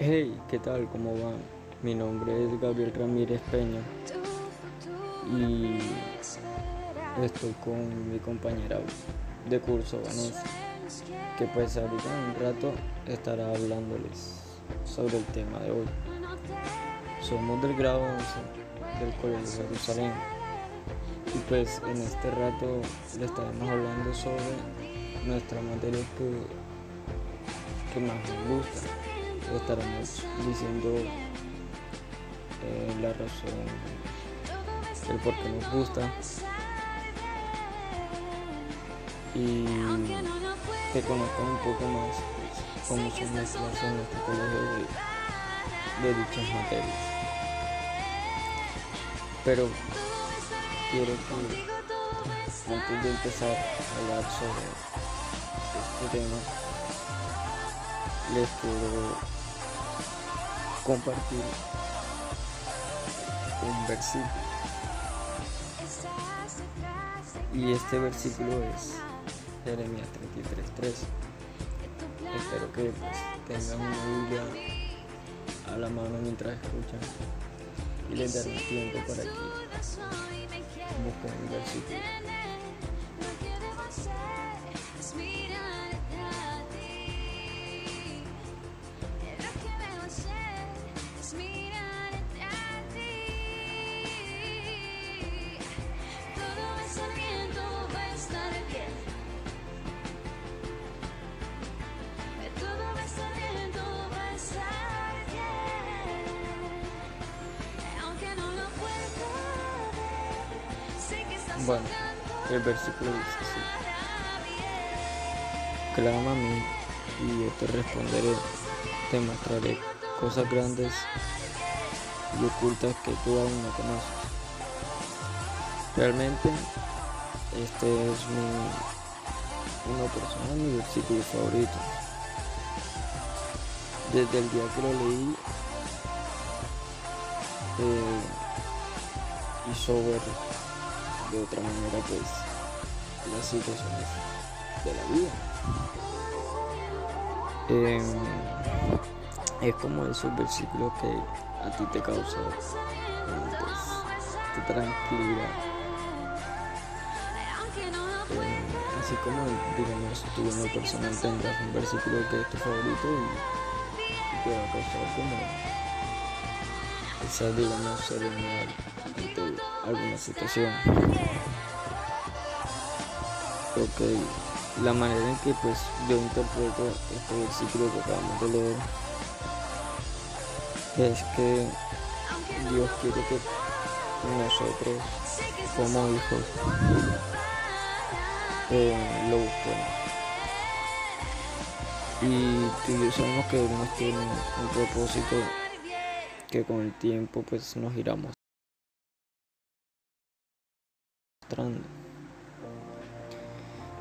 Hey, ¿qué tal? ¿Cómo va? Mi nombre es Gabriel Ramírez Peña y estoy con mi compañera de curso, Vanessa, que pues ahorita en un rato estará hablándoles sobre el tema de hoy. Somos del grado 11 del Colegio de Jerusalén y pues en este rato le estaremos hablando sobre nuestra materia que, que más nos gusta estaremos diciendo eh, la razón, el por qué nos gusta y que conozcan un poco más pues, cómo son las clases en nuestro colegio de, dichas materias. Pero quiero que antes de empezar a hablar sobre este tema, les quiero compartir un versículo. Y este versículo es Jeremías 33.3. Espero que pues, tengan una Biblia a la mano mientras escuchan y les daré tiempo para que busquen el versículo. Bueno, el versículo dice así. Clama a mí y yo te responderé, te mostraré cosas grandes y ocultas que tú aún no conoces. Realmente este es mi, una persona, mi versículo favorito. Desde el día que lo leí, eh, hizo ver de otra manera pues las situaciones de la vida. Em, es como esos versículos que a ti te causan pues, tranquilidad. Em, así como digamos tú en lo personal tendrás un versículo que es tu favorito y, te va a causar como esa digamos serenidad ante alguna situación. Ok, la manera en que pues yo interpreto este versículo que acabamos de leer es que Dios quiere que nosotros como hijos eh, lo busquemos. Y tú yo sabemos que nos tiene un propósito que con el tiempo pues nos iramos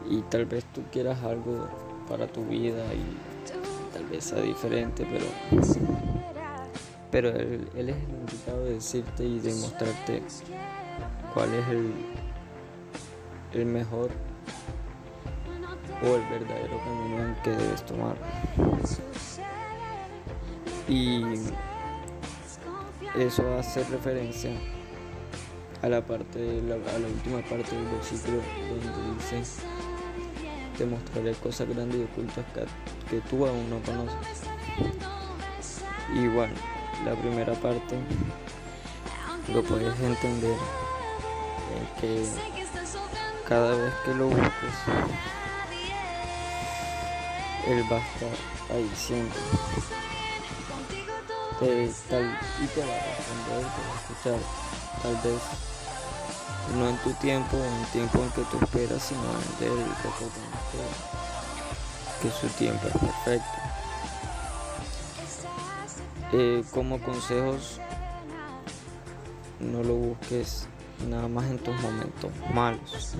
y tal vez tú quieras algo para tu vida y tal vez sea diferente pero pero él, es el indicado de decirte y de mostrarte cuál es el, el mejor o el verdadero camino que debes tomar. Y eso hace referencia a la parte la, a la última parte del versículo donde dice te mostraré cosas grandes y ocultas que, tú aún no conoces y bueno la primera parte lo puedes entender que cada vez que lo busques él va a estar ahí siempre tal, y te va a responder te va a escuchar tal vez no en tu tiempo en el tiempo en que tú esperas, sino en el que, que su tiempo es perfecto. Eh, como consejos, no lo busques nada más en tus momentos malos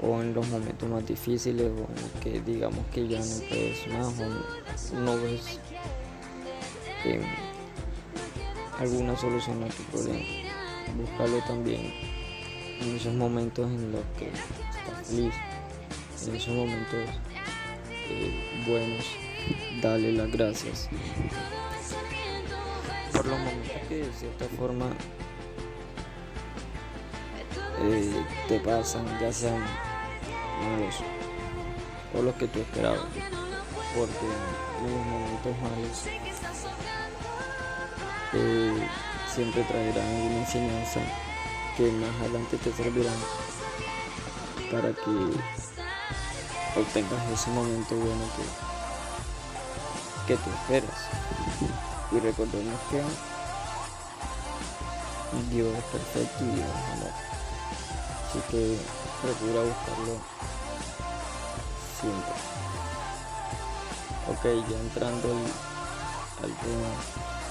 o en los momentos más difíciles o en que digamos que ya no puedes más o no ves alguna solución a tu problema. Búscalo también en esos momentos en los que estás feliz, en esos momentos eh, buenos. Darle las gracias. Por los momentos que de cierta forma eh, te pasan, ya sean malos o los que tú esperabas, porque los momentos malos siempre traerán una enseñanza que más adelante te servirán para que obtengas ese momento bueno que, que tú esperas. Y recordemos que Dios es perfecto y Dios es amor. Así que procura buscarlo siempre. Ok, ya entrando al, tema.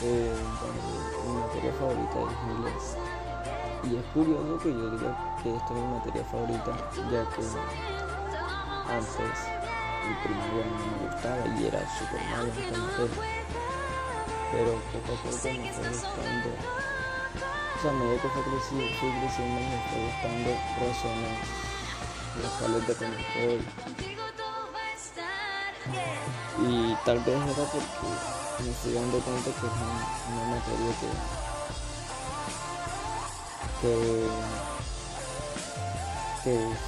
Eh, mi materia favorita es inglés. Y es curioso que yo diga que esta es mi materia favorita, ya que antes el primer no me gustaba y era súper malo esta materia. Pero poco a poco me fue gustando. O sea, a medida que fue creciendo, fui creciendo, me fue gustando razones locales de control. Y tal vez era porque me estoy dando cuenta que es una materia que que, que es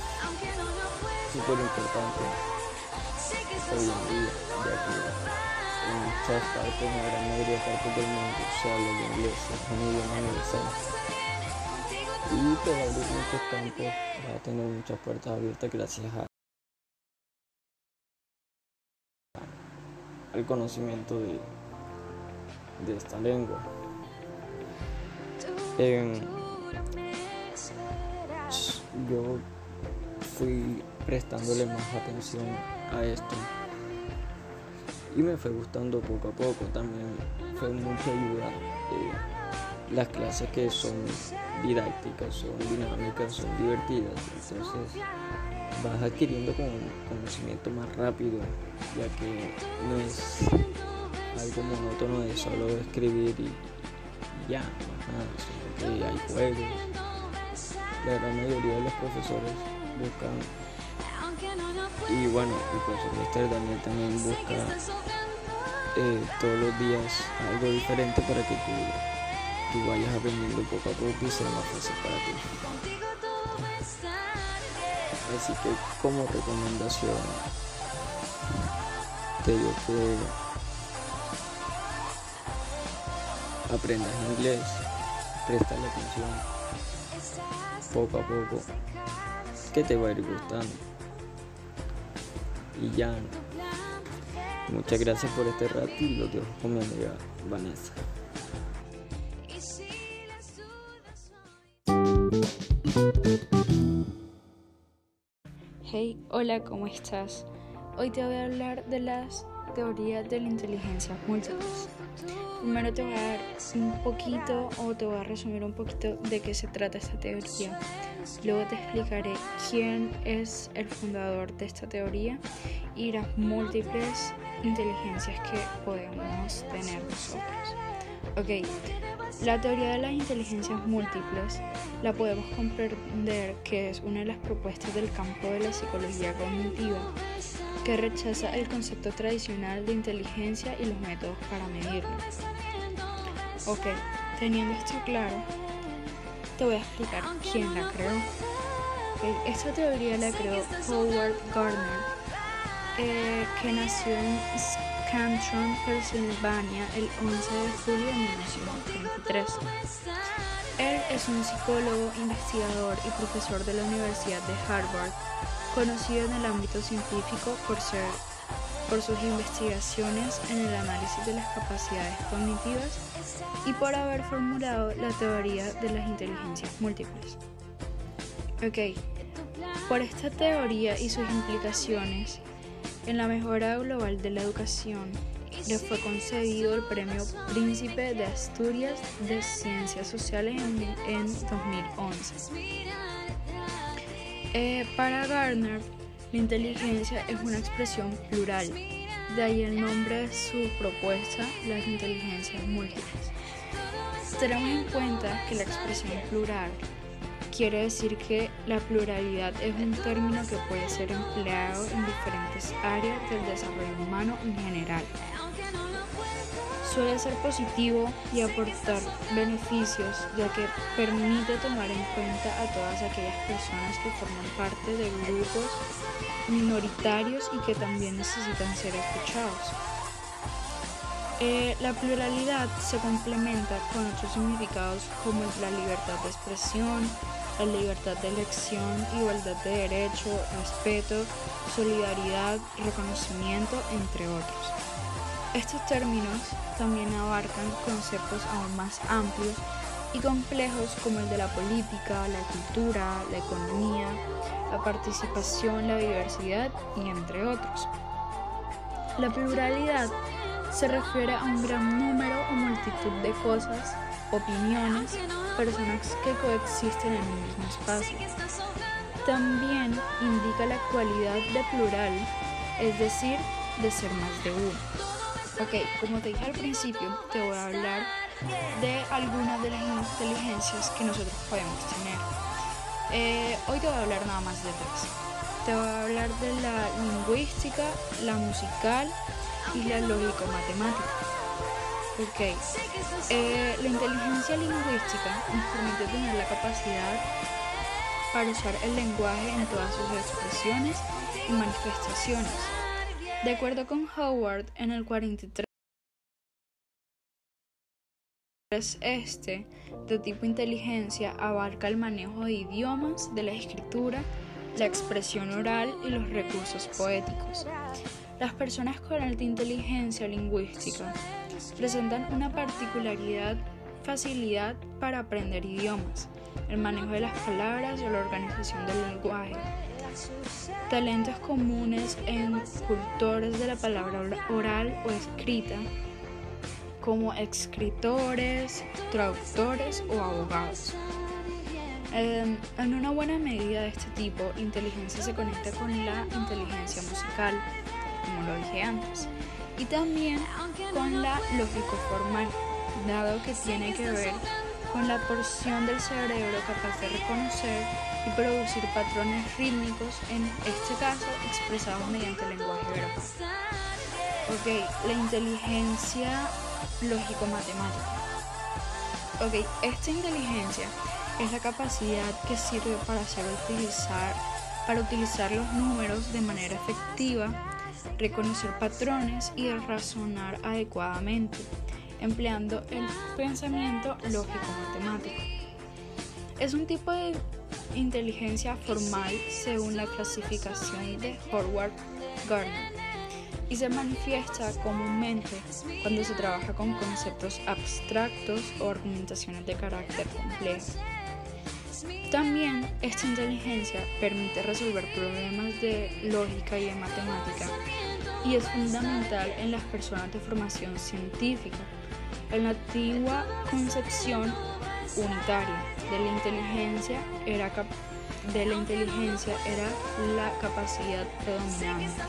súper importante hoy en día, ya que en muchas partes, en la gran mayoría de partes del mundo se habla el inglés, es un idioma universal. Y por abrir muchos campos va a tener muchas puertas abiertas gracias a al conocimiento de, de esta lengua. En, yo fui prestándole más atención a esto. Y me fue gustando poco a poco. También fue mucha ayuda las clases que son didácticas son dinámicas son divertidas. Entonces vas adquiriendo como conocimiento más rápido ya que no es algo monótono de solo escribir y ya sino que hay juegos la gran mayoría de los profesores buscan y bueno el profesor Mr. Daniel también busca eh, todos los días algo diferente para que tú, tú vayas aprendiendo poco a poco y sea más fácil para ti así que como recomendación te digo que aprendas inglés presta atención poco a poco que te va a ir gustando. Y ya, muchas gracias por este rato y lo dejo con mi amiga Vanessa. Hey, hola, ¿cómo estás? Hoy te voy a hablar de las teorías de la inteligencia múltiple. Primero te voy a dar un poquito o te voy a resumir un poquito de qué se trata esta teoría. Luego te explicaré quién es el fundador de esta teoría y las múltiples inteligencias que podemos tener nosotros. Ok, la teoría de las inteligencias múltiples la podemos comprender que es una de las propuestas del campo de la psicología cognitiva que rechaza el concepto tradicional de inteligencia y los métodos para medirlo. Ok, teniendo esto claro, te voy a explicar quién la creó. esta teoría la creó Howard Gardner, eh, que nació en Scantron, Pennsylvania, el 11 de julio de 1923. Él es un psicólogo, investigador y profesor de la Universidad de Harvard conocido en el ámbito científico por, ser, por sus investigaciones en el análisis de las capacidades cognitivas y por haber formulado la teoría de las inteligencias múltiples. Ok, por esta teoría y sus implicaciones en la mejora global de la educación, le fue concedido el Premio Príncipe de Asturias de Ciencias Sociales en, en 2011. Eh, para Gardner, la inteligencia es una expresión plural, de ahí el nombre de su propuesta, las inteligencias múltiples. Tenemos en cuenta que la expresión plural quiere decir que la pluralidad es un término que puede ser empleado en diferentes áreas del desarrollo humano en general. Suele ser positivo y aportar beneficios ya que permite tomar en cuenta a todas aquellas personas que forman parte de grupos minoritarios y que también necesitan ser escuchados. Eh, la pluralidad se complementa con otros significados como la libertad de expresión, la libertad de elección, igualdad de derecho, respeto, solidaridad, reconocimiento, entre otros. Estos términos también abarcan conceptos aún más amplios y complejos como el de la política, la cultura, la economía, la participación, la diversidad y entre otros. La pluralidad se refiere a un gran número o multitud de cosas, opiniones, personas que coexisten en un mismo espacio. También indica la cualidad de plural, es decir, de ser más de uno. Ok, como te dije al principio, te voy a hablar de algunas de las inteligencias que nosotros podemos tener. Eh, hoy te voy a hablar nada más de tres. Te voy a hablar de la lingüística, la musical y la lógico-matemática. Ok, eh, la inteligencia lingüística nos permite tener la capacidad para usar el lenguaje en todas sus expresiones y manifestaciones. De acuerdo con Howard, en el 43 este, de tipo inteligencia, abarca el manejo de idiomas, de la escritura, la expresión oral y los recursos poéticos. Las personas con alta inteligencia lingüística presentan una particularidad facilidad para aprender idiomas, el manejo de las palabras y la organización del lenguaje. Talentos comunes en cultores de la palabra oral o escrita, como escritores, traductores o abogados. Em, en una buena medida de este tipo, inteligencia se conecta con la inteligencia musical, como lo dije antes, y también con la lógico formal, dado que tiene que ver con la porción del cerebro capaz de reconocer y producir patrones rítmicos, en este caso expresados mediante el lenguaje verbal. Ok, la inteligencia lógico-matemática. Ok, esta inteligencia es la capacidad que sirve para hacer utilizar, para utilizar los números de manera efectiva reconocer patrones y razonar adecuadamente, empleando el pensamiento lógico-matemático. Es un tipo de inteligencia formal según la clasificación de Howard Gardner y se manifiesta comúnmente cuando se trabaja con conceptos abstractos o argumentaciones de carácter complejo. También esta inteligencia permite resolver problemas de lógica y de matemática y es fundamental en las personas de formación científica. En la antigua concepción unitaria de la inteligencia era, de la, inteligencia era la capacidad predominante.